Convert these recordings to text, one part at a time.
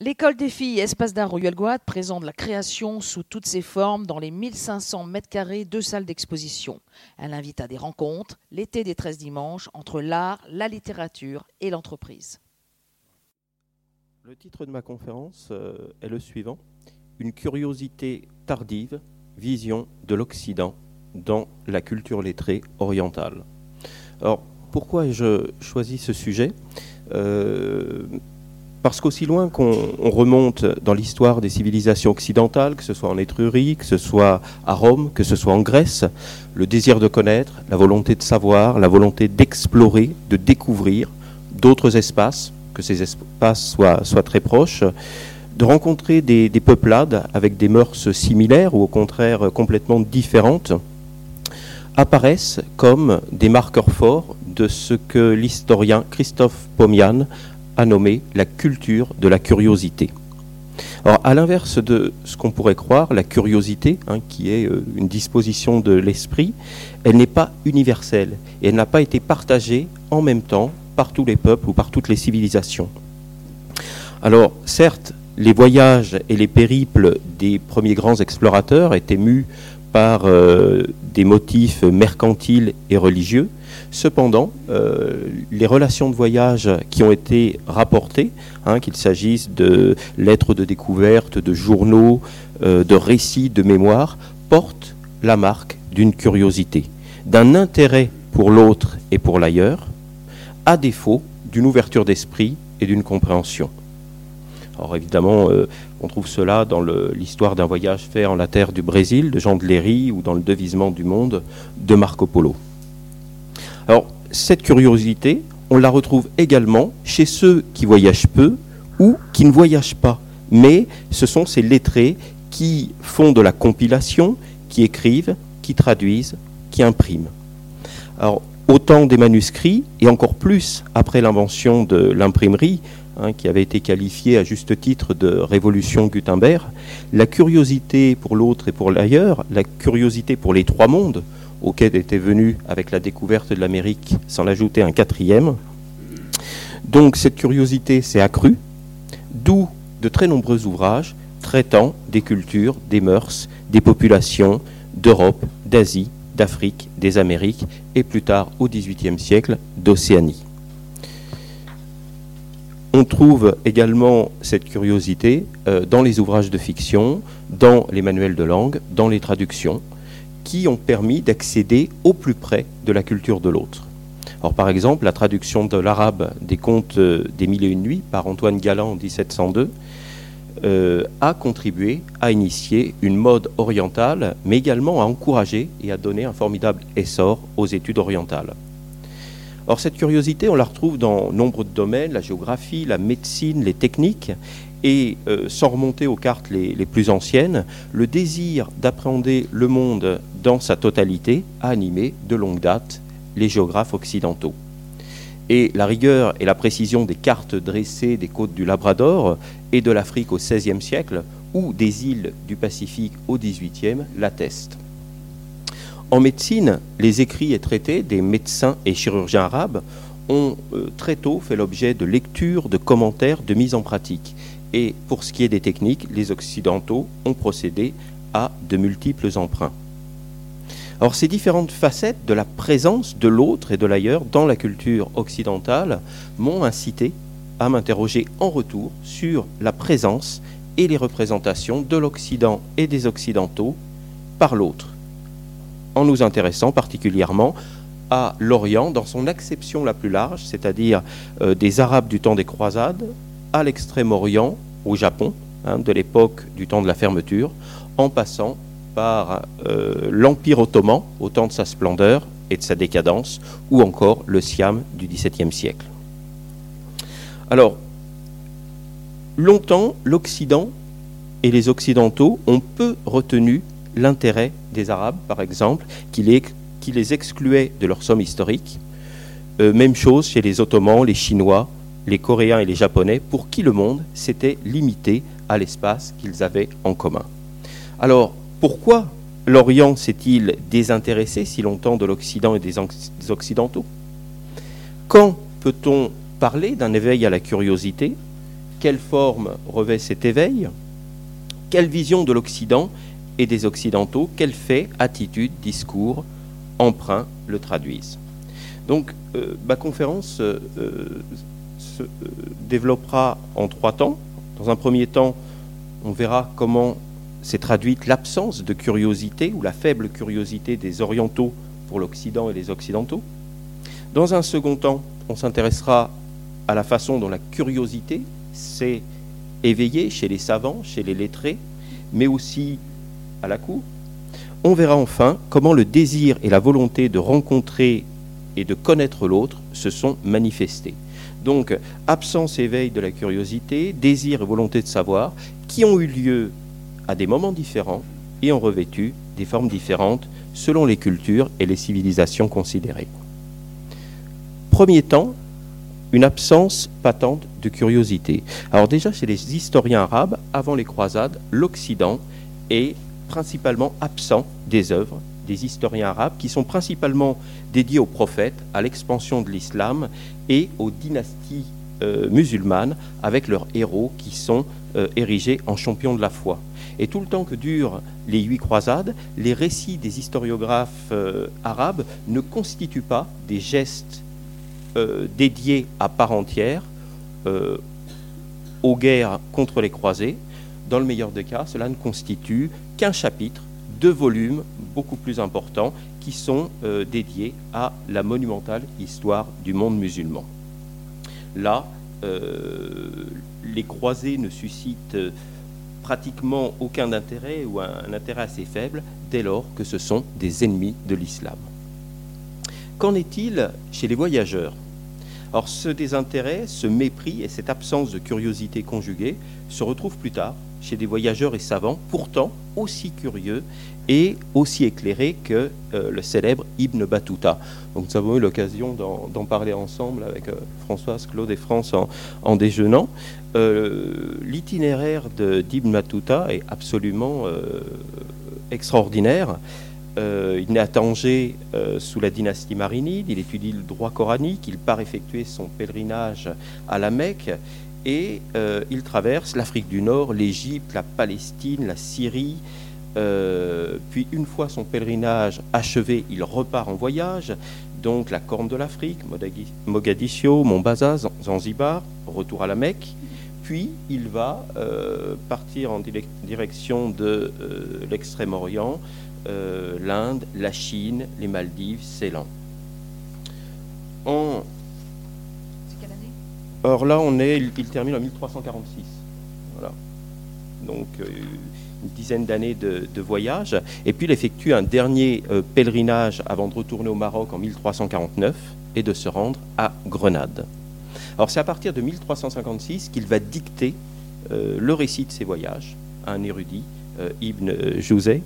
L'école des filles Espace d'art Royal Guad présente la création sous toutes ses formes dans les 1500 mètres carrés de salles d'exposition. Elle invite à des rencontres, l'été des 13 dimanches, entre l'art, la littérature et l'entreprise. Le titre de ma conférence euh, est le suivant Une curiosité tardive, vision de l'Occident dans la culture lettrée orientale. Alors, pourquoi ai-je choisi ce sujet? Euh, parce qu'aussi loin qu'on remonte dans l'histoire des civilisations occidentales, que ce soit en Étrurie, que ce soit à Rome, que ce soit en Grèce, le désir de connaître, la volonté de savoir, la volonté d'explorer, de découvrir d'autres espaces, que ces espaces soient, très proches, de rencontrer des, des, peuplades avec des mœurs similaires ou au contraire complètement différentes, apparaissent comme des marqueurs forts de ce que l'historien Christophe Pomian a nommé la culture de la curiosité. Alors, à l'inverse de ce qu'on pourrait croire, la curiosité, hein, qui est euh, une disposition de l'esprit, elle n'est pas universelle et elle n'a pas été partagée en même temps par tous les peuples ou par toutes les civilisations. Alors, certes, les voyages et les périples des premiers grands explorateurs étaient mus par euh, des motifs mercantiles et religieux, Cependant, euh, les relations de voyage qui ont été rapportées, hein, qu'il s'agisse de lettres de découverte, de journaux, euh, de récits, de mémoires, portent la marque d'une curiosité, d'un intérêt pour l'autre et pour l'ailleurs, à défaut d'une ouverture d'esprit et d'une compréhension. Alors évidemment, on trouve cela dans l'histoire d'un voyage fait en la terre du Brésil de Jean de Léry ou dans le devisement du monde de Marco Polo. Alors, cette curiosité, on la retrouve également chez ceux qui voyagent peu ou qui ne voyagent pas. Mais ce sont ces lettrés qui font de la compilation, qui écrivent, qui traduisent, qui impriment. Alors, autant des manuscrits, et encore plus après l'invention de l'imprimerie, hein, qui avait été qualifiée à juste titre de révolution Gutenberg, la curiosité pour l'autre et pour l'ailleurs, la curiosité pour les trois mondes, auquel était venu avec la découverte de l'Amérique, sans l'ajouter un quatrième. Donc cette curiosité s'est accrue, d'où de très nombreux ouvrages traitant des cultures, des mœurs, des populations d'Europe, d'Asie, d'Afrique, des Amériques et plus tard au XVIIIe siècle d'Océanie. On trouve également cette curiosité euh, dans les ouvrages de fiction, dans les manuels de langue, dans les traductions, qui ont permis d'accéder au plus près de la culture de l'autre. Alors, par exemple, la traduction de l'arabe des contes euh, des Mille et une nuits par Antoine Galland en 1702 euh, a contribué à initier une mode orientale, mais également à encourager et à donner un formidable essor aux études orientales. Or, cette curiosité, on la retrouve dans nombre de domaines, la géographie, la médecine, les techniques, et euh, sans remonter aux cartes les, plus anciennes, le désir d'appréhender le monde dans sa totalité a animé de longue date les géographes occidentaux. Et la rigueur et la précision des cartes dressées des côtes du Labrador et de l'Afrique au XVIe siècle ou des îles du Pacifique au XVIIIe l'attestent. En médecine, les écrits et traités des médecins et chirurgiens arabes ont euh, très tôt fait l'objet de lectures, de commentaires, de mise en pratique. Et pour ce qui est des techniques, les Occidentaux ont procédé à de multiples emprunts. Alors ces différentes facettes de la présence de l'autre et de l'ailleurs dans la culture occidentale m'ont incité à m'interroger en retour sur la présence et les représentations de l'Occident et des Occidentaux par l'autre, en nous intéressant particulièrement à l'Orient dans son acception la plus large, c'est-à-dire euh, des Arabes du temps des croisades, à l'extrême-orient, au Japon, hein, de l'époque du temps de la fermeture, en passant par euh, l'Empire ottoman au temps de sa splendeur et de sa décadence, ou encore le Siam du XVIIe siècle. Alors, longtemps, l'Occident et les Occidentaux ont peu retenu l'intérêt des Arabes, par exemple, qui les, excluaient de leur somme historique. Euh, même chose chez les Ottomans, les Chinois, les Coréens et les Japonais, pour qui le monde s'était limité à l'espace qu'ils avaient en commun. Alors, pourquoi l'Orient s'est-il désintéressé si longtemps de l'Occident et des Occidentaux? Quand peut-on parler d'un éveil à la curiosité? Quelle forme revêt cet éveil, quelle vision de l'Occident et des Occidentaux, quels faits, attitudes, discours, emprunts le traduisent. Donc euh, ma conférence euh, se développera en trois temps. Dans un premier temps, on verra comment s'est traduite l'absence de curiosité ou la faible curiosité des orientaux pour l'Occident et les Occidentaux. Dans un second temps, on s'intéressera à la façon dont la curiosité s'est éveillée chez les savants, chez les lettrés, mais aussi à la cour. On verra enfin comment le désir et la volonté de rencontrer et de connaître l'autre se sont manifestés. Donc, absence et éveil de la curiosité, désir et volonté de savoir, qui ont eu lieu à des moments différents et ont revêtu des formes différentes selon les cultures et les civilisations considérées. Premier temps, une absence patente de curiosité. Alors déjà, chez les historiens arabes, avant les croisades, l'Occident est principalement absent des œuvres des historiens arabes qui sont principalement dédiés aux prophètes, à l'expansion de l'islam et aux dynasties euh, musulmanes avec leurs héros qui sont euh, érigés en champions de la foi. Et tout le temps que durent les huit croisades, les récits des historiographes euh, arabes ne constituent pas des gestes dédiés à part entière aux guerres contre les croisés. Dans le meilleur des cas, cela ne constitue qu'un chapitre deux volumes beaucoup plus importants qui sont euh, dédiés à la monumentale histoire du monde musulman. Là, euh, les croisés ne suscitent euh, pratiquement aucun intérêt ou un, intérêt assez faible dès lors que ce sont des ennemis de l'islam. Qu'en est-il chez les voyageurs? Or, ce désintérêt, ce mépris et cette absence de curiosité conjuguée se retrouvent plus tard chez des voyageurs et savants, pourtant aussi curieux et aussi éclairés que euh, le célèbre Ibn Battuta. Donc nous avons eu l'occasion d'en parler ensemble avec euh, Françoise, Claude et France en, déjeunant. Euh, l'itinéraire d'Ibn Battuta est absolument extraordinaire. il naît à Tanger sous la dynastie marinide, il étudie le droit coranique, il part effectuer son pèlerinage à la Mecque et euh, il traverse l'Afrique du Nord, l'Égypte, la Palestine, la Syrie. Euh, puis une fois son pèlerinage achevé, il repart en voyage, donc la Corne de l'Afrique, Mogadiscio, Mombasa, Zanzibar, retour à la Mecque. Puis il va euh, partir en direction de l'Extrême-Orient, l'Inde, la Chine, les Maldives, Ceylan. Or là, on est, il, termine en 1346. Voilà. Donc euh, une dizaine d'années de, voyage. Et puis il effectue un dernier euh, pèlerinage avant de retourner au Maroc en 1349 et de se rendre à Grenade. Alors c'est à partir de 1356 qu'il va dicter euh, le récit de ses voyages à un érudit, Ibn Jouzet,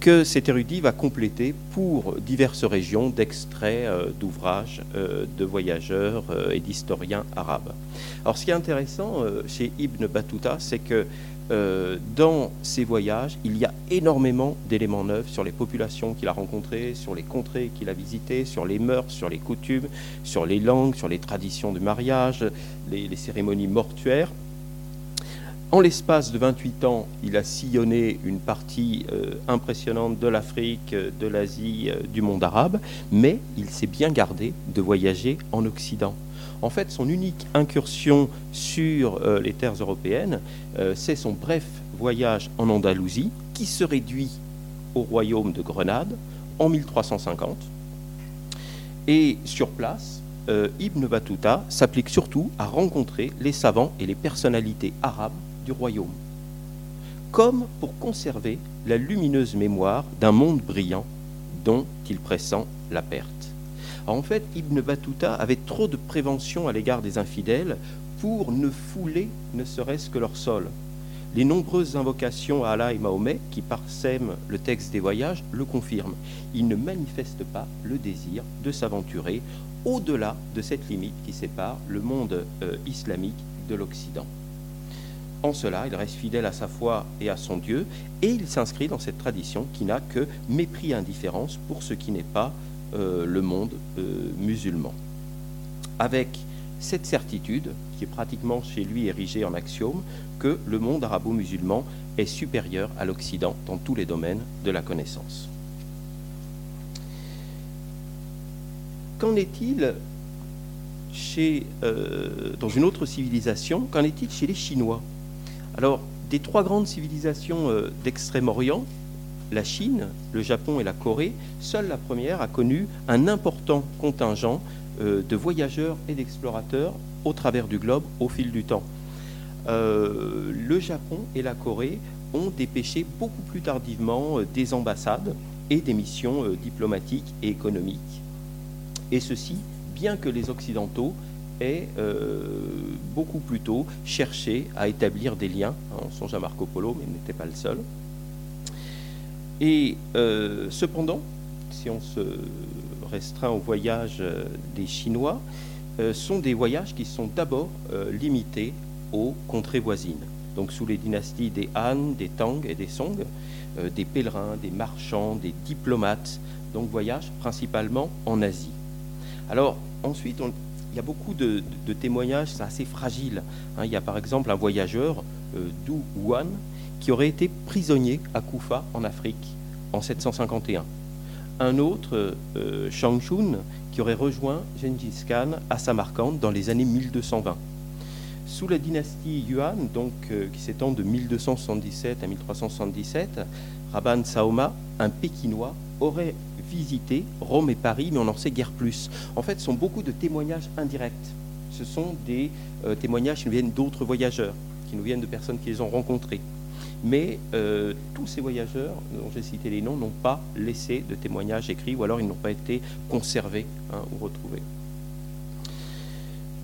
que cet érudit va compléter pour diverses régions d'extraits euh, d'ouvrages euh, de voyageurs euh, et d'historiens arabes. Alors ce qui est intéressant chez Ibn Battuta, c'est que dans ses voyages, il y a énormément d'éléments neufs sur les populations qu'il a rencontrées, sur les contrées qu'il a visitées, sur les mœurs, sur les coutumes, sur les langues, sur les traditions de mariage, les cérémonies mortuaires. En l'espace de 28 ans, il a sillonné une partie euh, impressionnante de l'Afrique, euh, de l'Asie, euh, du monde arabe, mais il s'est bien gardé de voyager en Occident. En fait, son unique incursion sur les terres européennes, c'est son bref voyage en Andalousie, qui se réduit au royaume de Grenade en 1350. Et sur place, Ibn Battuta s'applique surtout à rencontrer les savants et les personnalités arabes du royaume, comme pour conserver la lumineuse mémoire d'un monde brillant dont il pressent la perte. en fait, Ibn Battuta avait trop de prévention à l'égard des infidèles pour ne fouler ne serait-ce que leur sol. Les nombreuses invocations à Allah et Mahomet qui parsèment le texte des voyages le confirment. Il ne manifeste pas le désir de s'aventurer au-delà de cette limite qui sépare le monde euh, islamique de l'Occident. En cela, il reste fidèle à sa foi et à son Dieu, et il s'inscrit dans cette tradition qui n'a que mépris et indifférence pour ce qui n'est pas euh, le monde euh, musulman. Avec cette certitude qui est pratiquement chez lui érigé en axiome, que le monde arabo-musulman est supérieur à l'Occident dans tous les domaines de la connaissance. Qu'en est-il chez, euh, dans une autre civilisation Qu'en est-il chez les Chinois? Alors, des trois grandes civilisations euh, d'Extrême-Orient, la Chine, le Japon et la Corée, seule la première a connu un important contingent euh, de voyageurs et d'explorateurs au travers du globe au fil du temps. le Japon et la Corée ont dépêché beaucoup plus tardivement des ambassades et des missions diplomatiques et économiques. Et ceci, bien que les Occidentaux aient euh, beaucoup plus tôt cherché à établir des liens. On songe à Marco Polo, mais il n'était pas le seul. Et euh, cependant, si on se restreint au voyage euh, des Chinois, sont des voyages qui sont d'abord limités aux contrées voisines. Donc sous les dynasties des Han, des Tang et des Song, des pèlerins, des marchands, des diplomates, donc voyagent principalement en Asie. Alors ensuite, il y a beaucoup de, témoignages, c'est assez fragile. Hein. il y a par exemple un voyageur, euh, Du Wan, qui aurait été prisonnier à Koufa en Afrique en 751. Un autre, euh, Shang Chun, qui aurait rejoint Gengis Khan à Samarkand dans les années 1220. Sous la dynastie Yuan, donc, euh, qui s'étend de 1277 à 1377, Rabban Saoma, un Pékinois, aurait visité Rome et Paris, mais on n'en sait guère plus. En fait, ce sont beaucoup de témoignages indirects. Ce sont des euh, témoignages qui nous viennent d'autres voyageurs, qui nous viennent de personnes qui les ont rencontrés. Mais euh, tous ces voyageurs, dont j'ai cité les noms, n'ont pas laissé de témoignages écrits, ou alors ils n'ont pas été conservés hein, ou retrouvés.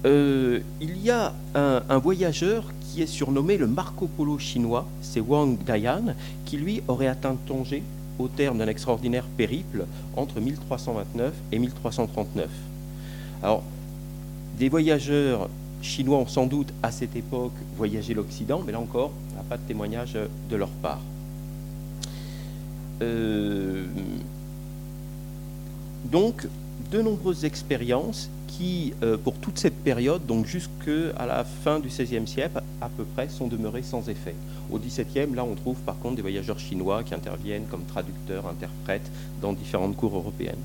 Euh, il y a un, voyageur qui est surnommé le Marco Polo chinois, c'est Wang Dayan, qui lui aurait atteint Tanger au terme d'un extraordinaire périple entre 1329 et 1339. Alors, des voyageurs chinois ont sans doute à cette époque voyagé l'Occident, mais là encore, il n'y a pas de témoignage de leur part. Euh, donc, de nombreuses expériences qui, euh, pour toute cette période, donc jusqu'à la fin du XVIe siècle à peu près, sont demeurées sans effet. Au XVIIe, là, on trouve par contre des voyageurs chinois qui interviennent comme traducteurs, interprètes dans différentes cours européennes.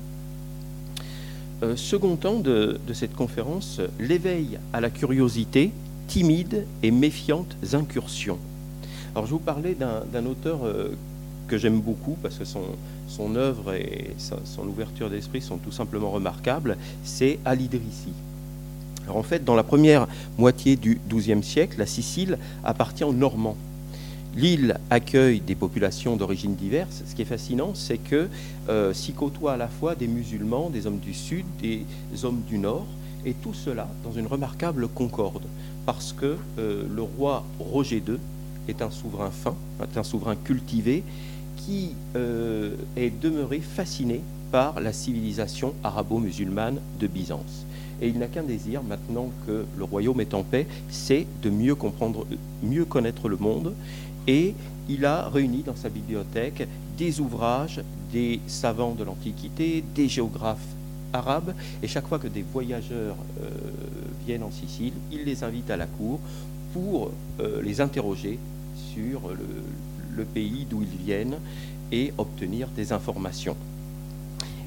Euh, second temps de, cette conférence, l'éveil à la curiosité, timide et méfiantes incursions. Alors je vous parlais d'un auteur euh, que j'aime beaucoup parce que son, son œuvre et son ouverture d'esprit sont tout simplement remarquables, c'est Al Idrissi. Alors en fait, dans la première moitié du XIIe siècle, la Sicile appartient aux Normands. L'île accueille des populations d'origines diverses. Ce qui est fascinant, c'est que euh, s'y côtoient à la fois des musulmans, des hommes du sud, des hommes du nord, et tout cela dans une remarquable concorde, parce que euh, le roi Roger II est un souverain fin, un souverain cultivé, qui euh, est demeuré fasciné par la civilisation arabo-musulmane de Byzance. Et il n'a qu'un désir, maintenant que le royaume est en paix, c'est de mieux comprendre, mieux connaître le monde. Et il a réuni dans sa bibliothèque des ouvrages des savants de l'Antiquité, des géographes arabes. Et chaque fois que des voyageurs euh, viennent en Sicile, il les invite à la cour pour euh, les interroger sur le, le pays d'où ils viennent et obtenir des informations.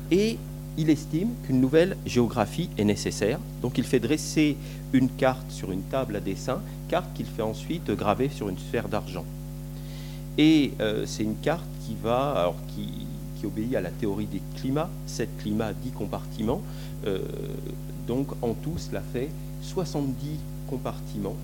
Et il estime qu'une nouvelle géographie est nécessaire, donc il fait dresser une carte sur une table à dessin, carte qu'il fait ensuite graver sur une sphère d'argent. Et euh, c'est une carte qui va, alors qui, obéit à la théorie des climats, sept climats, dix compartiments. Euh, donc en tout, cela fait 70 compartiments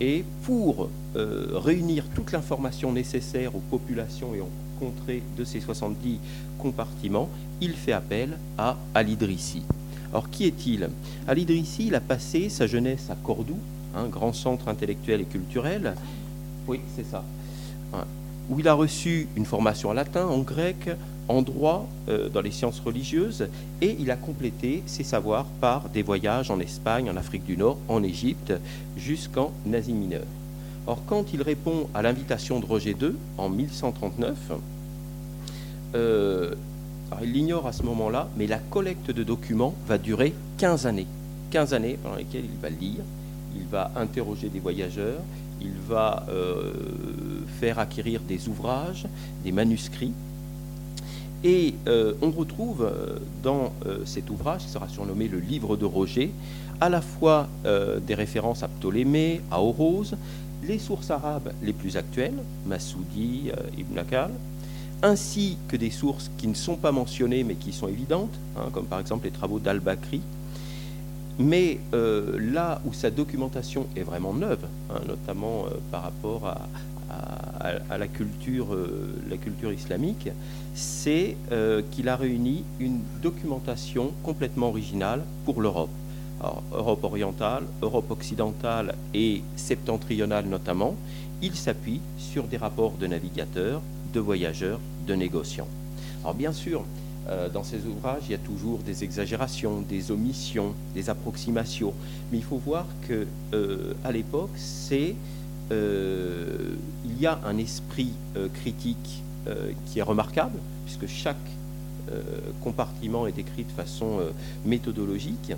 et pour euh, réunir toute l'information nécessaire aux populations et aux contrées de ces 70 compartiments, il fait appel à Al-Idrissi. Alors qui est-il? Al-Idrissi, il a passé sa jeunesse à Cordoue, un grand centre intellectuel et culturel. Oui, c'est ça. Où il a reçu une formation en latin, en grec, en droit, euh, dans les sciences religieuses, et il a complété ses savoirs par des voyages en Espagne, en Afrique du Nord, en Égypte, jusqu'en Asie mineure. Or, quand il répond à l'invitation de Roger II en 1139, euh, il l'ignore à ce moment-là, mais la collecte de documents va durer 15 années. 15 années pendant lesquelles il va lire, il va interroger des voyageurs, il va faire acquérir des ouvrages, des manuscrits. Et on retrouve dans cet ouvrage, qui sera surnommé le Livre de Roger, à la fois des références à Ptolémée, à Orose, les sources arabes les plus actuelles, Massoudi, Ibn Akal, ainsi que des sources qui ne sont pas mentionnées mais qui sont évidentes, hein, comme par exemple les travaux d'Al-Bakri. Mais euh, là où sa documentation est vraiment neuve, hein, notamment euh, par rapport à, la, culture, euh, la culture islamique, c'est qu'il a réuni une documentation complètement originale pour l'Europe. Europe orientale, Europe occidentale et septentrionale notamment, il s'appuie sur des rapports de navigateurs, de voyageurs, de négociants. Alors bien sûr, euh, dans ces ouvrages, il y a toujours des exagérations, des omissions, des approximations, mais il faut voir que euh, à l'époque, c'est euh, il y a un esprit critique qui est remarquable, puisque chaque compartiment est décrit de façon méthodologique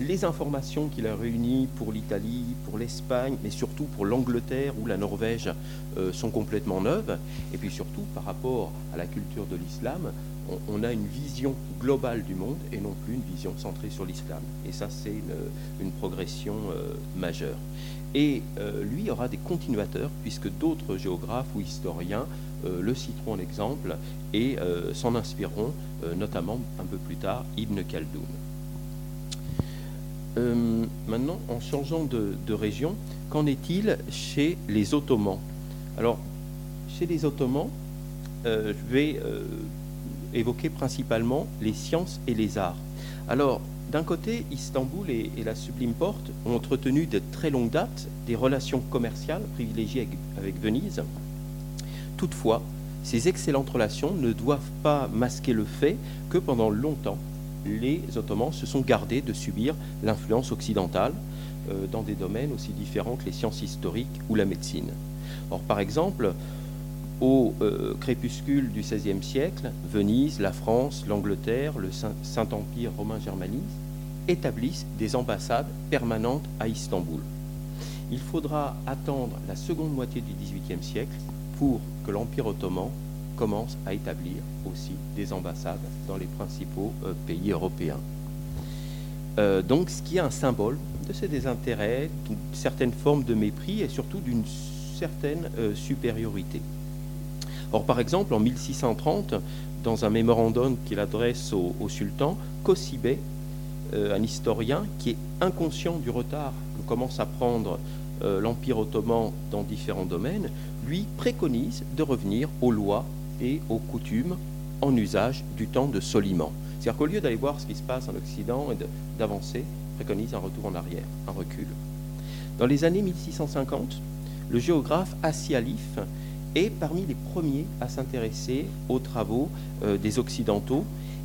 les informations qu'il a réunies pour l'Italie, pour l'Espagne, mais surtout pour l'Angleterre ou la Norvège euh, sont complètement neuves. Et puis surtout, par rapport à la culture de l'islam, on, a une vision globale du monde et non plus une vision centrée sur l'islam. Et ça, c'est une, progression euh, majeure. Et euh, lui aura des continuateurs, puisque d'autres géographes ou historiens le citeront en exemple et s'en inspireront, notamment un peu plus tard Ibn Khaldoun. Euh, maintenant, en changeant de, région, qu'en est-il chez les Ottomans? Alors, chez les Ottomans, euh, je vais euh, évoquer principalement les sciences et les arts. Alors, d'un côté, Istanbul et, la Sublime Porte ont entretenu de très longue date des relations commerciales privilégiées avec Venise. Toutefois, ces excellentes relations ne doivent pas masquer le fait que pendant longtemps, les Ottomans se sont gardés de subir l'influence occidentale euh, dans des domaines aussi différents que les sciences historiques ou la médecine. Or, par exemple, au euh, crépuscule du XVIe siècle, Venise, la France, l'Angleterre, le Saint-Empire romain germanique établissent des ambassades permanentes à Istanbul. Il faudra attendre la seconde moitié du XVIIIe siècle pour que l'Empire ottoman commence à établir aussi des ambassades dans les principaux euh, pays européens. Euh, donc, ce qui est un symbole de ces désintérêts, d'une certaine forme de mépris et surtout d'une certaine supériorité. Or, par exemple, en 1630, dans un mémorandum qu'il adresse au, sultan, Kossibé, un historien qui est inconscient du retard que commence à prendre l'Empire ottoman dans différents domaines, lui préconise de revenir aux lois et aux coutumes en usage du temps de Soliman. C'est-à-dire qu'au lieu d'aller voir ce qui se passe en Occident et d'avancer, préconise un retour en arrière, un recul. Dans les années 1650, le géographe Assi Alif est parmi les premiers à s'intéresser aux travaux euh, des Occidentaux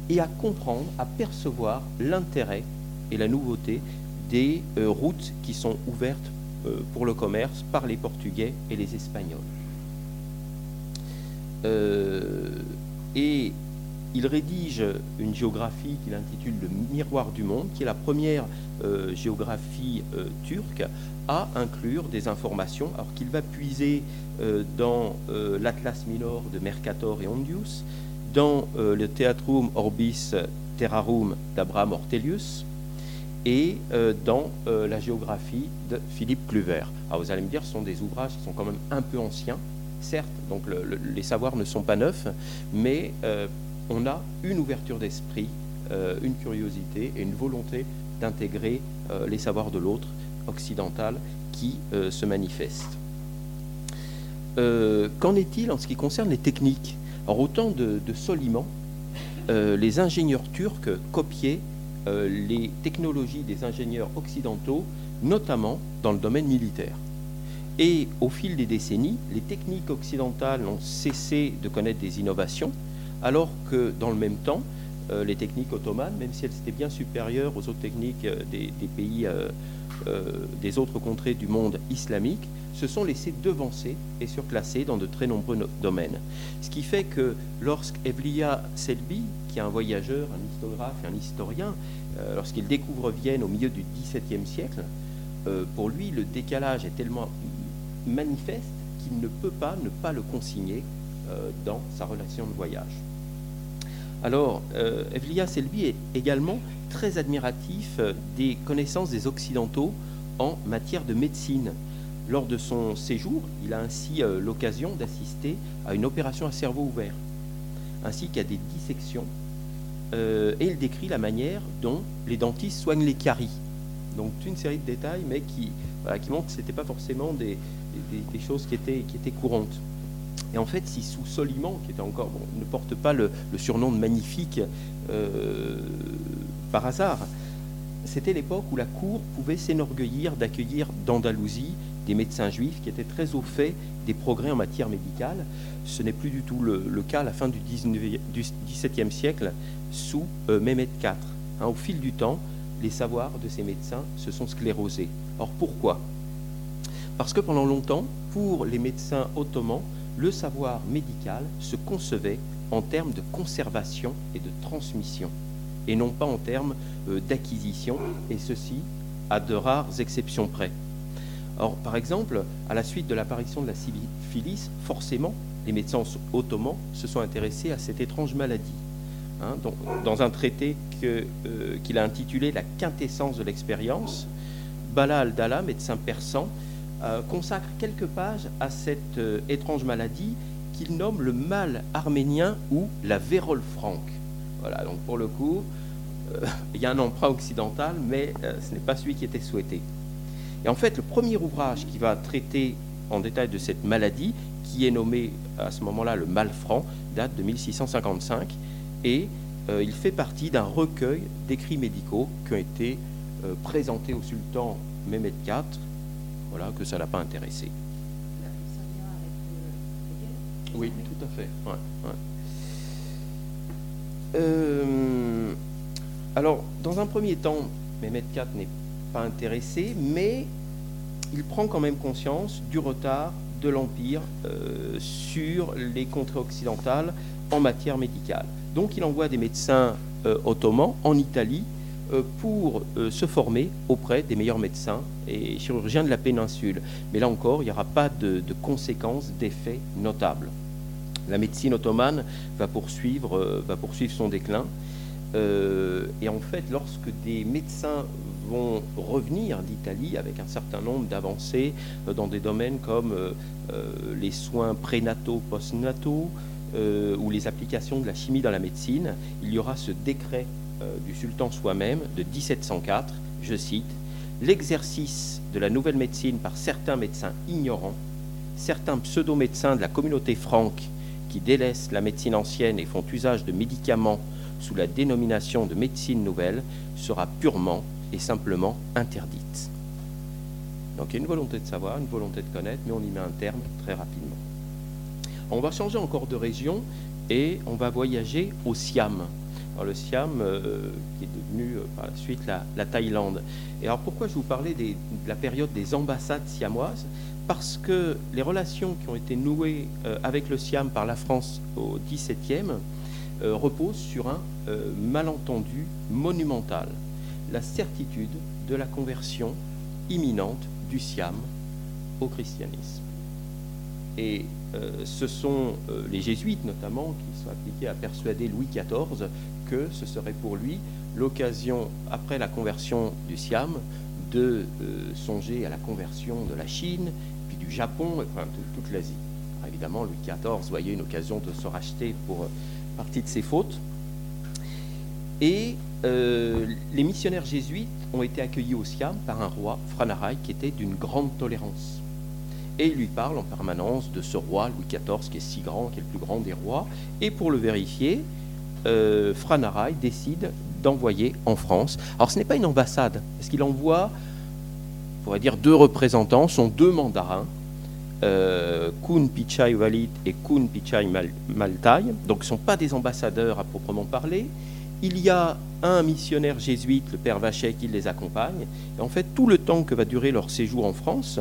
et à comprendre, à percevoir l'intérêt et la nouveauté des euh, routes qui sont ouvertes euh, pour le commerce par les Portugais et les Espagnols. Et il rédige une géographie qu'il intitule Le Miroir du Monde, qui est la première géographie turque à inclure des informations, alors qu'il va puiser dans l'Atlas Minor de Mercator et Ondius, dans le Theatrum Orbis Terrarum d'Abraham Ortelius, et dans la géographie de Philippe Cluver. Alors vous allez me dire, ce sont des ouvrages qui sont quand même un peu anciens, certes, donc les savoirs ne sont pas neufs, mais euh, on a une ouverture d'esprit, euh, une curiosité et une volonté d'intégrer euh, les savoirs de l'autre occidental qui se manifestent. Qu'en est-il en ce qui concerne les techniques Alors, au temps de, de Soliman, les ingénieurs turcs copiaient les technologies des ingénieurs occidentaux, notamment dans le domaine militaire. Et au fil des décennies, les techniques occidentales ont cessé de connaître des innovations, alors que dans le même temps, euh, les techniques ottomanes, même si elles étaient bien supérieures aux autres techniques euh, des, pays, euh, des autres contrées du monde islamique, se sont laissées devancer et surclasser dans de très nombreux domaines. Ce qui fait que lorsqu'Evliya Selby, qui est un voyageur, un historiographe et un historien, lorsqu'il découvre Vienne au milieu du XVIIe siècle, pour lui, le décalage est tellement manifeste qu'il ne peut pas ne pas le consigner dans sa relation de voyage. Alors, Evliya Selby est également très admiratif des connaissances des Occidentaux en matière de médecine. Lors de son séjour, il a ainsi l'occasion d'assister à une opération à cerveau ouvert, ainsi qu'à des dissections euh, et il décrit la manière dont les dentistes soignent les caries. Donc une série de détails, mais qui, montrent que ce n'était pas forcément des, choses qui étaient, courantes. Et en fait, si sous Soliman, qui était encore, ne porte pas le, surnom de magnifique euh, par hasard, c'était l'époque où la cour pouvait s'enorgueillir d'accueillir d'Andalousie des médecins juifs qui étaient très au fait des progrès en matière médicale. Ce n'est plus du tout le, cas à la fin du, XVIIe siècle sous euh, Mehmet IV. Hein, au fil du temps, les savoirs de ces médecins se sont sclérosés. Or pourquoi? Parce que pendant longtemps, pour les médecins ottomans, le savoir médical se concevait en termes de conservation et de transmission, et non pas en termes euh, d'acquisition, et ceci à de rares exceptions près. Or, par exemple, à la suite de l'apparition de la syphilis, forcément, les médecins ottomans se sont intéressés à cette étrange maladie. Hein, dans un traité euh, qu'il a intitulé La quintessence de l'expérience, Bala al-Dala, médecin persan, euh, consacre quelques pages à cette euh, étrange maladie qu'il nomme le mal arménien ou la vérole franque. Voilà, donc pour le coup, il y a un emprunt occidental, mais ce n'est pas celui qui était souhaité. Et en fait, le premier ouvrage qui va traiter en détail de cette maladie, qui est nommé à ce moment-là le mal franc, date de 1655, et euh, il fait partie d'un recueil d'écrits médicaux qui ont été euh, présentés au sultan Mehmed IV, voilà, que ça l'a pas intéressé. Oui, tout à fait. Euh, alors, dans un premier temps, Mehmed IV n'est intéressé, mais il prend quand même conscience du retard de l'Empire sur les contrées occidentales en matière médicale. Donc il envoie des médecins euh, ottomans en Italie euh, pour euh, se former auprès des meilleurs médecins et chirurgiens de la péninsule. Mais là encore, il n'y aura pas de, conséquences, d'effets notables. La médecine ottomane va poursuivre, va poursuivre son déclin. et en fait, lorsque des médecins vont revenir d'Italie avec un certain nombre d'avancées dans des domaines comme les soins prénataux, postnataux, euh, ou les applications de la chimie dans la médecine, il y aura ce décret euh, du sultan soi-même de 1704, je cite, L'exercice de la nouvelle médecine par certains médecins ignorants, certains pseudo-médecins de la communauté franque qui délaissent la médecine ancienne et font usage de médicaments sous la dénomination de médecine nouvelle, sera purement simplement interdite. Donc il y a une volonté de savoir, une volonté de connaître, mais on y met un terme très rapidement. On va changer encore de région et on va voyager au Siam. le Siam, euh, qui est devenu euh, par la suite la, Thaïlande. Et alors pourquoi je vous parlais de la période des ambassades siamoises? Parce que les relations qui ont été nouées euh, avec le Siam par la France au XVIIe reposent sur un malentendu monumental, la certitude de la conversion imminente du Siam au christianisme. Et euh, ce sont euh, les jésuites notamment qui sont appliqués à persuader Louis XIV que ce serait pour lui l'occasion, après la conversion du Siam, de euh, songer à la conversion de la Chine, puis du Japon, enfin de toute l'Asie. Évidemment, Louis XIV voyait une occasion de se racheter pour partie de ses fautes. Et les missionnaires jésuites ont été accueillis au Siam par un roi, Franarai, qui était d'une grande tolérance et il lui parle en permanence de ce roi Louis XIV qui est si grand, qui est le plus grand des rois. Et pour le vérifier, euh, Franarai décide d'envoyer en France. Alors ce n'est pas une ambassade, parce qu'il envoie, on pourrait dire, deux représentants, sont deux mandarins, euh, Kun Pichai Walid et Kun Pichai Maltai. Donc ce ne sont pas des ambassadeurs à proprement parler. Il y a un missionnaire jésuite, le père Vachet, qui les accompagne. Et en fait, tout le temps que va durer leur séjour en France,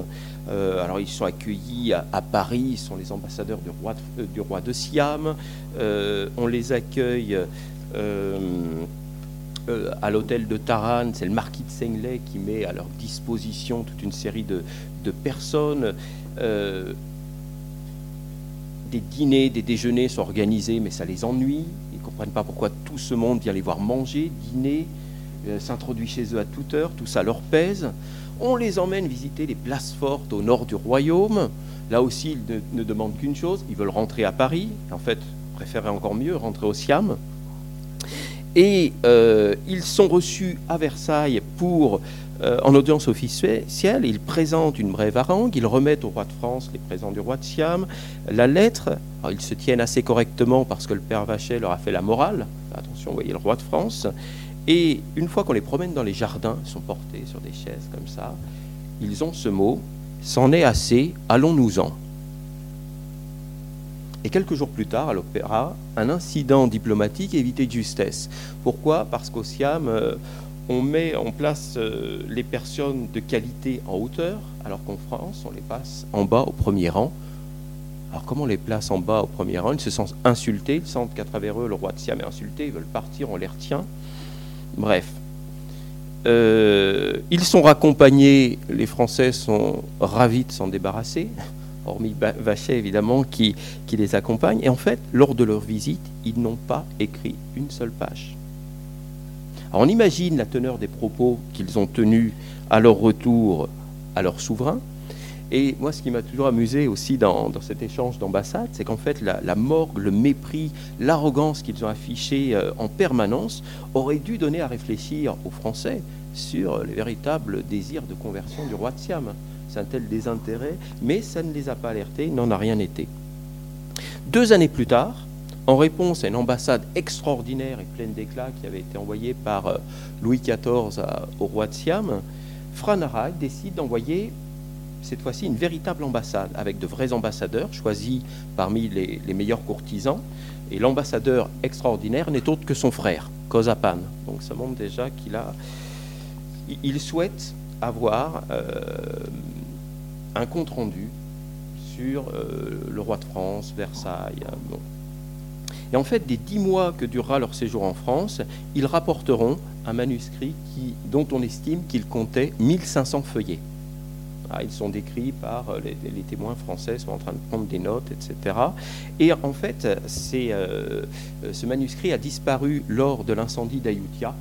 euh, alors ils sont accueillis à, Paris, ils sont les ambassadeurs du roi de, euh, Siam, euh, on les accueille à l'hôtel de Taran, c'est le marquis de Senglet qui met à leur disposition toute une série de, personnes. Des dîners, des déjeuners sont organisés, mais ça les ennuie. Ne comprennent pas pourquoi tout ce monde vient les voir manger, dîner, euh, s'introduit chez eux à toute heure, tout ça leur pèse. On les emmène visiter les places fortes au nord du royaume. Là aussi, ils ne, ne demandent qu'une chose, ils veulent rentrer à Paris. En fait, préféraient encore mieux rentrer au Siam. Et euh, ils sont reçus à Versailles pour, euh, en audience officielle, ils présentent une brève harangue, ils remettent au roi de France les présents du roi de Siam, la lettre. ils se tiennent assez correctement parce que le père Vachet leur a fait la morale. Attention, vous voyez le roi de France. Et une fois qu'on les promène dans les jardins, ils sont portés sur des chaises comme ça, ils ont ce mot C'en est assez, allons-nous-en. Et quelques jours plus tard, à l'opéra, un incident diplomatique évité de justesse. Pourquoi? Parce qu'au Siam, euh, on met en place euh, les personnes de qualité en hauteur, alors qu'en France, on les passe en bas au premier rang. Alors comment on les place en bas au premier rang? Ils se sentent insultés, ils sentent qu'à travers eux, le roi de Siam est insulté, ils veulent partir, on les retient. Bref. Euh, ils sont raccompagnés, les Français sont ravis de s'en débarrasser hormis Vachet évidemment, qui, qui les accompagne. Et en fait, lors de leur visite, ils n'ont pas écrit une seule page. On imagine la teneur des propos qu'ils ont tenus à leur retour à leur souverain. Et moi, ce qui m'a toujours amusé aussi dans, cet échange d'ambassade, c'est qu'en fait, la, morgue, le mépris, l'arrogance qu'ils ont affiché euh, en permanence aurait dû donner à réfléchir aux Français sur les véritables désirs de conversion du roi de Siam un tel désintérêt, mais ça ne les a pas alertés, n'en a rien été. Deux années plus tard, en réponse à une ambassade extraordinaire et pleine d'éclat qui avait été envoyée par euh, Louis XIV au roi de Siam, Franarai décide d'envoyer cette fois-ci une véritable ambassade avec de vrais ambassadeurs choisis parmi les, meilleurs courtisans. Et l'ambassadeur extraordinaire n'est autre que son frère, Kozapan. Donc ça montre déjà qu'il a, il souhaite avoir euh, un compte-rendu sur euh, le roi de France, Versailles. Bon. Et en fait, des dix mois que durera leur séjour en France, ils rapporteront un manuscrit dont on estime qu'il comptait 1500 feuillets. Ah, ils sont décrits par euh, les, témoins français, sont en train de prendre des notes, etc. Et en fait, euh, ce manuscrit a disparu lors de l'incendie d'Ayutthaya,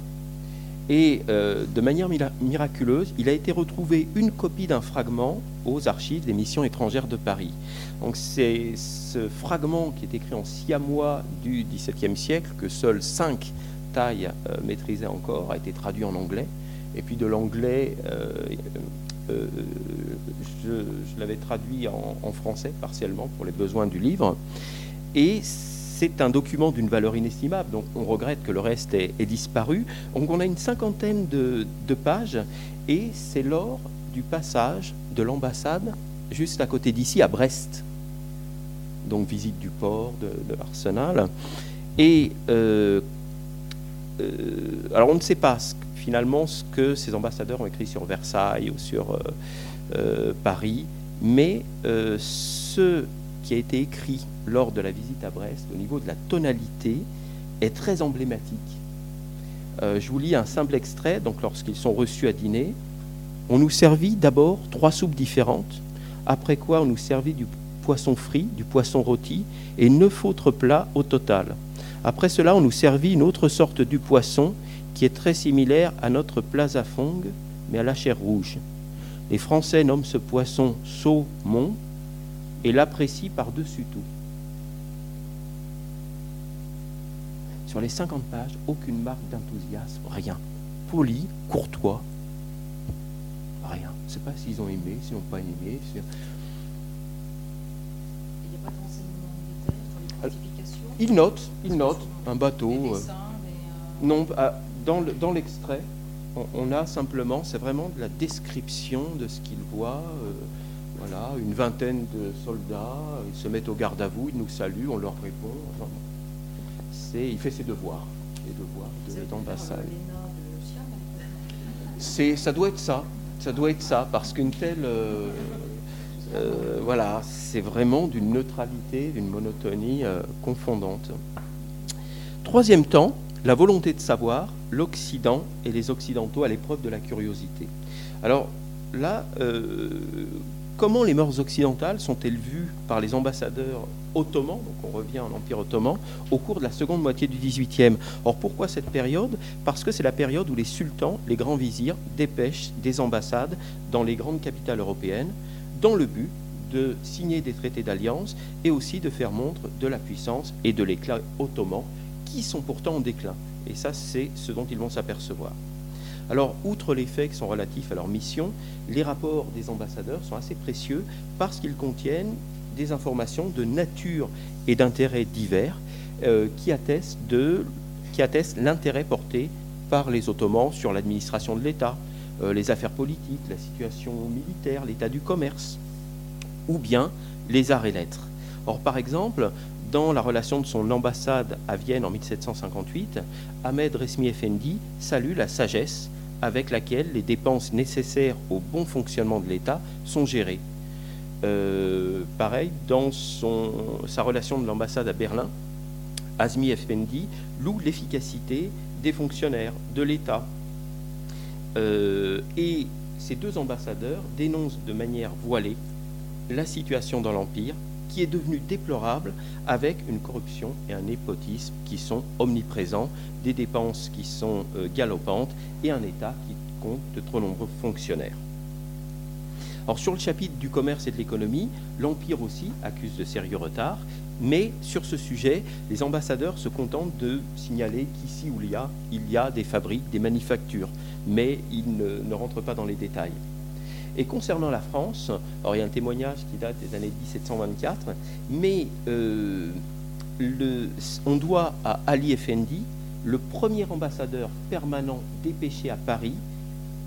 et euh, de manière miraculeuse, il a été retrouvé une copie d'un fragment aux archives des missions étrangères de Paris. Donc c'est ce fragment qui est écrit en siamois du XVIIe siècle, que seuls cinq tailles euh, maîtrisaient encore, a été traduit en anglais. Et puis de l'anglais, euh, je, l'avais traduit en, en, français partiellement pour les besoins du livre. Et c'est un document d'une valeur inestimable, donc on regrette que le reste ait, disparu. Donc on a une cinquantaine de, pages, et c'est lors du passage de l'ambassade juste à côté d'ici, à Brest. Donc visite du port, de, l'arsenal. Et euh, euh, alors on ne sait pas finalement ce que ces ambassadeurs ont écrit sur Versailles ou sur euh, Paris, mais ce qui a été écrit lors de la visite à Brest, au niveau de la tonalité, est très emblématique. Euh, je vous lis un simple extrait. Donc, lorsqu'ils sont reçus à dîner, on nous servit d'abord trois soupes différentes, après quoi on nous servit du poisson frit, du poisson rôti et neuf autres plats au total. Après cela, on nous servit une autre sorte du poisson qui est très similaire à notre fong, mais à la chair rouge. Les Français nomment ce poisson saumon et l'apprécient par-dessus tout. Sur les 50 pages, aucune marque d'enthousiasme, rien. Poli, courtois, rien. Je ne sais pas s'ils ont aimé, s'ils n'ont pas aimé. Il n'y a pas d'enseignement militaire sur les Ils notent, ils notent un bateau. Euh, euh, non, ah, dans l'extrait, on, a simplement, c'est vraiment de la description de ce qu'ils voient. Euh, voilà, une vingtaine de soldats, ils se mettent au garde à vous, ils nous saluent, on leur répond il fait ses devoirs, les devoirs d'ambassade. C'est, ça doit être ça, ça doit être ça, parce qu'une telle, euh, euh, voilà, c'est vraiment d'une neutralité, d'une monotonie euh, confondante. Troisième temps, la volonté de savoir, l'Occident et les Occidentaux à l'épreuve de la curiosité. Alors là, euh, comment les mœurs occidentales sont-elles vues par les ambassadeurs ottomans, donc on revient en Empire ottoman, au cours de la seconde moitié du XVIIIe Or pourquoi cette période? Parce que c'est la période où les sultans, les grands vizirs, dépêchent des ambassades dans les grandes capitales européennes dans le but de signer des traités d'alliance et aussi de faire montre de la puissance et de l'éclat ottoman qui sont pourtant en déclin. Et ça, c'est ce dont ils vont s'apercevoir. Alors, outre les faits qui sont relatifs à leur mission, les rapports des ambassadeurs sont assez précieux parce qu'ils contiennent des informations de nature et d'intérêt divers euh, qui attestent, l'intérêt porté par les Ottomans sur l'administration de l'État, euh, les affaires politiques, la situation militaire, l'état du commerce, ou bien les arts et lettres. Or, par exemple, dans la relation de son ambassade à Vienne en 1758, Ahmed Resmi Effendi salue la sagesse avec laquelle les dépenses nécessaires au bon fonctionnement de l'État sont gérées. Euh, pareil, dans sa relation de l'ambassade à Berlin, Azmi Effendi loue l'efficacité des fonctionnaires de l'État. Euh, et ces deux ambassadeurs dénoncent de manière voilée la situation dans l'Empire qui est devenue déplorable avec une corruption et un népotisme qui sont omniprésents, des dépenses qui sont euh, galopantes et un État qui compte de trop nombreux fonctionnaires. Alors sur le chapitre du commerce et de l'économie, l'Empire aussi accuse de sérieux retards, mais sur ce sujet, les ambassadeurs se contentent de signaler qu'ici y a, il y a des fabriques, des manufactures, mais ils ne, ne rentrent pas dans les détails. Et concernant la France, alors il y a un témoignage qui date des années 1724, mais euh, on doit à Ali Effendi le premier ambassadeur permanent dépêché à Paris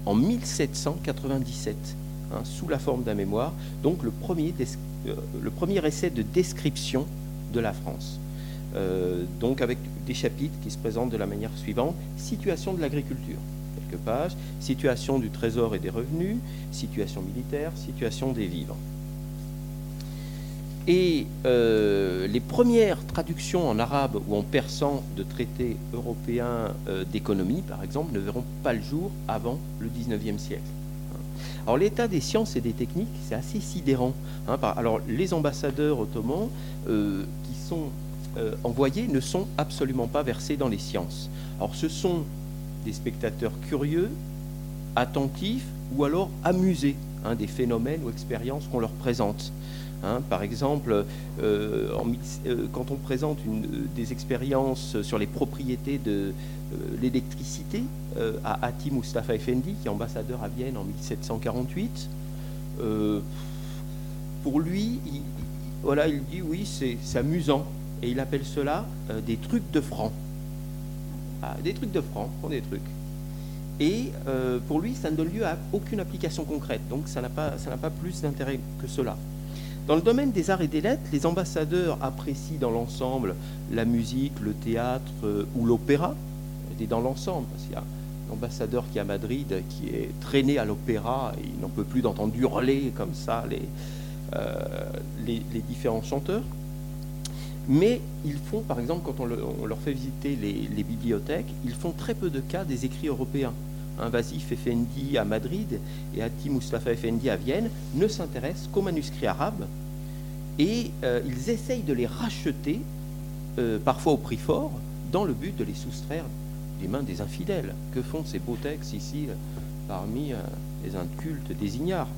en 1797, hein, sous la forme d'un mémoire, donc le premier, euh, essai de description de la France. Euh, donc avec des chapitres qui se présentent de la manière suivante, situation de l'agriculture quelques pages, situation du trésor et des revenus, situation militaire, situation des vivres. Et euh, les premières traductions en arabe ou en persan de traités européens euh, d'économie, par exemple, ne verront pas le jour avant le XIXe siècle. Alors l'état des sciences et des techniques, c'est assez sidérant. Hein. alors les ambassadeurs ottomans euh, qui sont envoyés ne sont absolument pas versés dans les sciences. Alors ce sont des spectateurs curieux, attentifs ou alors amusés hein, des phénomènes ou expériences qu'on leur présente. Hein. par exemple, euh, euh, quand on présente euh, des expériences sur les propriétés de l'électricité à Ati Mustafa Effendi, qui est ambassadeur à Vienne en 1748, pour lui, il, il dit oui, c'est amusant, et il appelle cela des trucs de francs. Ah, des trucs de francs, font des trucs. Et euh, pour lui, ça ne donne lieu à aucune application concrète, donc ça n'a pas, plus d'intérêt que cela. Dans le domaine des arts et des lettres, les ambassadeurs apprécient dans l'ensemble la musique, le théâtre euh, ou l'opéra, dans l'ensemble, parce qu'il y a l'ambassadeur qui est à Madrid, qui est traîné à l'opéra, il n'en peut plus d'entendre hurler comme ça les, euh, les différents chanteurs. Mais ils font, par exemple, quand on, leur fait visiter les, bibliothèques, ils font très peu de cas des écrits européens. Un Vasif Effendi à Madrid et Ati Mustafa Effendi à Vienne ne s'intéressent qu'aux manuscrits arabes et euh, ils essayent de les racheter, euh, parfois au prix fort, dans le but de les soustraire des mains des infidèles. Que font ces beaux textes ici euh, parmi les incultes des ignares?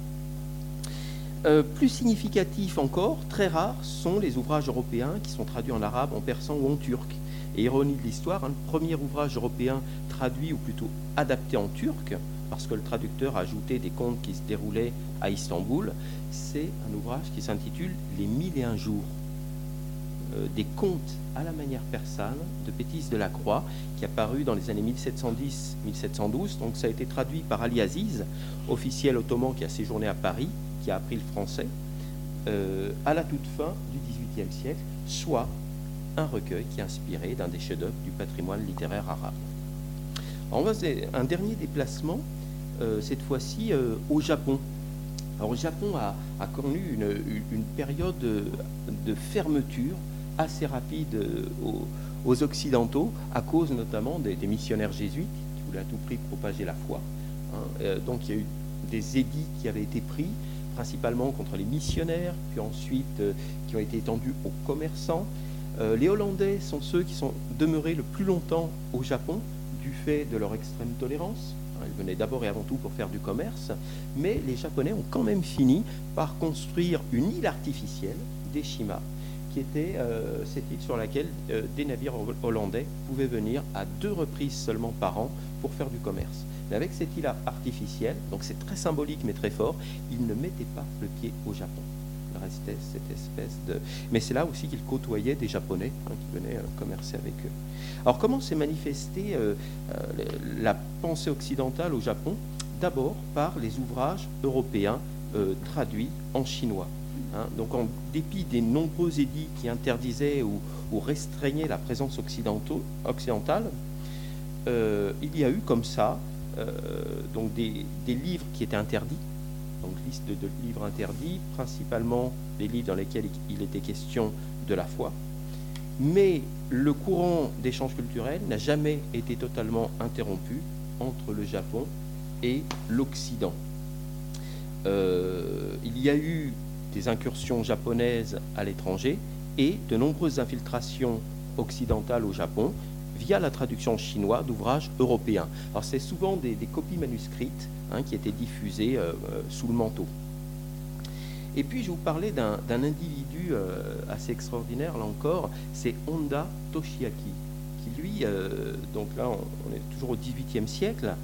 Euh, plus significatif encore, très rares, sont les ouvrages européens qui sont traduits en arabe, en persan ou en turc. Et ironie de l'histoire, un premier ouvrage européen traduit ou plutôt adapté en turc, parce que le traducteur a ajouté des contes qui se déroulaient à Istanbul, c'est un ouvrage qui s'intitule Les mille et un jours. Euh, des contes à la manière persane de Pétis de la Croix, qui a paru dans les années 1710-1712. Donc ça a été traduit par Ali Aziz, officiel ottoman qui a séjourné à Paris a appris le français euh, à la toute fin du XVIIIe siècle, soit un recueil qui est inspiré d'un des chefs-d'œuvre du patrimoine littéraire arabe. on va un dernier déplacement, euh, cette fois-ci euh, au Japon. Alors, le Japon a, connu une, période de, fermeture assez rapide aux Occidentaux à cause notamment des, missionnaires jésuites qui voulaient à tout prix propager la foi. Hein. donc il y a eu des édits qui avaient été pris principalement contre les missionnaires, puis ensuite qui ont été étendus aux commerçants. les Hollandais sont ceux qui sont demeurés le plus longtemps au Japon du fait de leur extrême tolérance. Ils venaient d'abord et avant tout pour faire du commerce, mais les Japonais ont quand même fini par construire une île artificielle, Deshima, qui était euh, cette île sur laquelle euh, des navires hollandais pouvaient venir à deux reprises seulement par an pour faire du commerce. Mais avec cette île artificielle, donc c'est très symbolique mais très fort, ils ne mettaient pas le pied au Japon restait cette espèce de... Mais c'est là aussi qu'il côtoyait des Japonais hein, qui venaient euh, commercer avec eux. Alors comment s'est manifestée euh, euh, la pensée occidentale au Japon? D'abord par les ouvrages européens traduits en chinois. Hein. Donc en dépit des nombreux édits qui interdisaient ou, restreignaient la présence occidentale, il y a eu comme ça donc des, des livres qui étaient interdits donc liste de, livres interdits, principalement des livres dans lesquels il était question de la foi. Mais le courant d'échange culturel n'a jamais été totalement interrompu entre le Japon et l'Occident. Euh, il y a eu des incursions japonaises à l'étranger et de nombreuses infiltrations occidentales au Japon via la traduction chinoise d'ouvrages européens. Alors c'est souvent des copies manuscrites Hein, qui était diffusé euh, euh, sous le manteau. Et puis je vous parlais d'un individu euh, assez extraordinaire, là encore, c'est Honda Toshiaki, qui lui, donc là on, est toujours au XVIIIe siècle,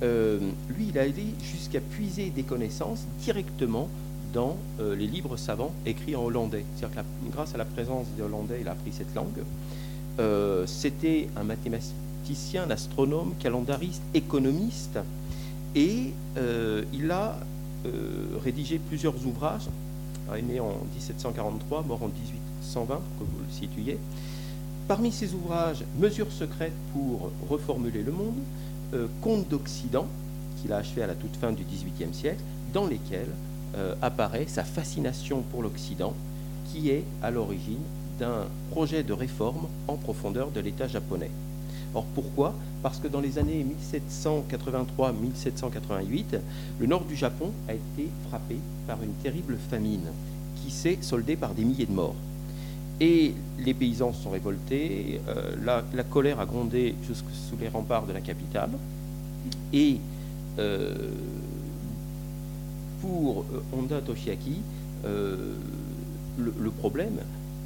lui il a allé jusqu'à puiser des connaissances directement dans les livres savants écrits en hollandais. C'est-à-dire que grâce à la présence des Hollandais, il a appris cette langue. C'était un mathématicien, un astronome, calendariste, économiste, et euh, il a euh, rédigé plusieurs ouvrages. Il est né en 1743, mort en 1820, que vous le situiez. Parmi ces ouvrages, Mesures secrètes pour reformuler le monde, euh, Contes d'Occident, qu'il a achevé à la toute fin du XVIIIe siècle, dans lesquels apparaît sa fascination pour l'Occident, qui est à l'origine d'un projet de réforme en profondeur de l'État japonais. Or pourquoi? Parce que dans les années 1783-1788, le nord du Japon a été frappé par une terrible famine qui s'est soldée par des milliers de morts. Et les paysans se sont révoltés, euh, la, colère a grondé jusque sous les remparts de la capitale. Et euh, pour euh, Honda Toshiaki, le, problème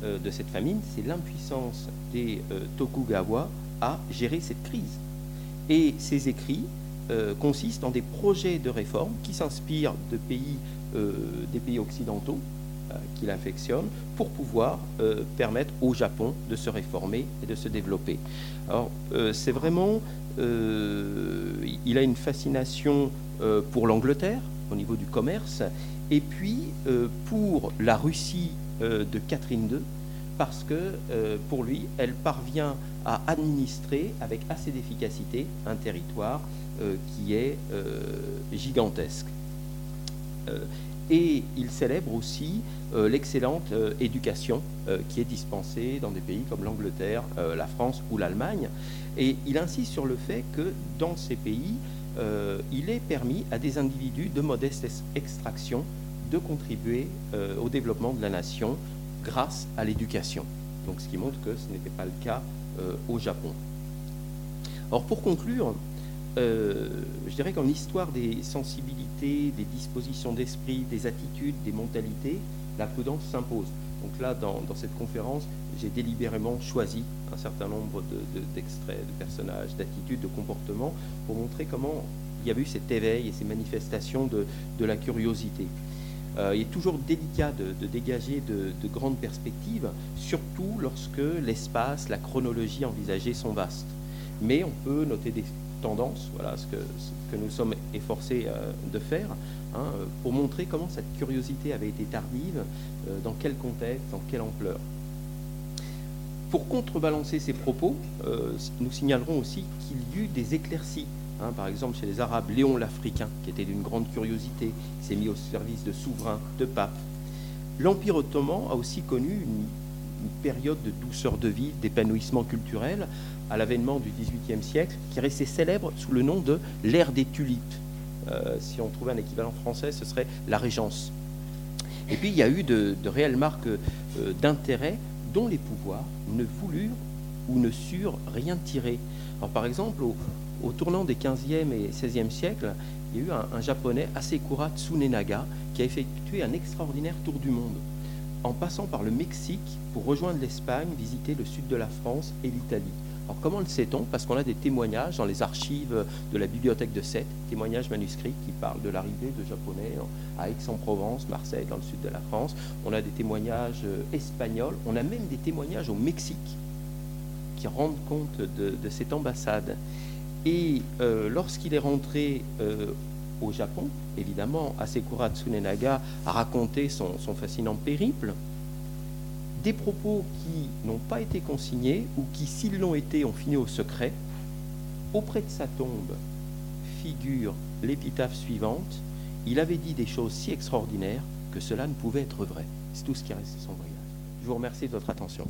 de cette famine, c'est l'impuissance des Tokugawa à gérer cette crise. Et ces écrits euh, consistent en des projets de réforme qui s'inspirent de pays, euh, des pays occidentaux euh, qu'il affectionne pour pouvoir permettre au Japon de se réformer et de se développer. Alors c'est vraiment, il a une fascination pour l'Angleterre au niveau du commerce et puis pour la Russie de Catherine II parce que pour lui, elle parvient à administrer avec assez d'efficacité un territoire euh, qui est euh, gigantesque. Euh, et il célèbre aussi l'excellente éducation qui est dispensée dans des pays comme l'Angleterre, la France ou l'Allemagne. Et il insiste sur le fait que dans ces pays, il est permis à des individus de modeste extraction de contribuer au développement de la nation grâce à l'éducation. Donc ce qui montre que ce n'était pas le cas euh, au Japon. Or, pour conclure, euh, je dirais qu'en histoire des sensibilités, des dispositions d'esprit, des attitudes, des mentalités, la prudence s'impose. Donc là, dans, cette conférence, j'ai délibérément choisi un certain nombre d'extraits, de, personnages, d'attitudes, de comportements, pour montrer comment il y a eu cet éveil et ces manifestations de la curiosité. Euh, il est toujours délicat de, dégager de, grandes perspectives, surtout lorsque l'espace, la chronologie envisagée sont vastes. Mais on peut noter des tendances, voilà ce que, nous sommes efforcés euh, de faire, hein, pour montrer comment cette curiosité avait été tardive, euh, dans quel contexte, dans quelle ampleur. Pour contrebalancer ces propos, nous signalerons aussi qu'il y eut des éclaircies Hein, par exemple, chez les Arabes, Léon l'Africain, qui était d'une grande curiosité, s'est mis au service de souverains, de papes. L'Empire ottoman a aussi connu une période de douceur de vie, d'épanouissement culturel, à l'avènement du XVIIIe siècle, qui restait célèbre sous le nom de l'ère des tulipes. Euh, si on trouvait un équivalent français, ce serait la Régence. Et puis il y a eu de, réelles marques euh, d'intérêt dont les pouvoirs ne voulurent ou ne surent rien tirer. Alors, par exemple, au, tournant des 15e et 16e siècles, il y a eu un, japonais, Asekura Tsunenaga, qui a effectué un extraordinaire tour du monde, en passant par le Mexique pour rejoindre l'Espagne, visiter le sud de la France et l'Italie. Alors comment le sait-on? Parce qu'on a des témoignages dans les archives de la bibliothèque de Sète, témoignages manuscrits qui parlent de l'arrivée de Japonais à Aix-en-Provence, Marseille, dans le sud de la France. On a des témoignages euh, espagnols, on a même des témoignages au Mexique qui rendent compte de, cette ambassade. Et euh, lorsqu'il est rentré euh, au Japon, évidemment, Asekura Tsunenaga a raconté son, son fascinant périple des propos qui n'ont pas été consignés ou qui, s'ils l'ont été, ont fini au secret. Auprès de sa tombe figure l'épitaphe suivante. Il avait dit des choses si extraordinaires que cela ne pouvait être vrai. C'est tout ce qui reste de son voyage. Je vous remercie de votre attention.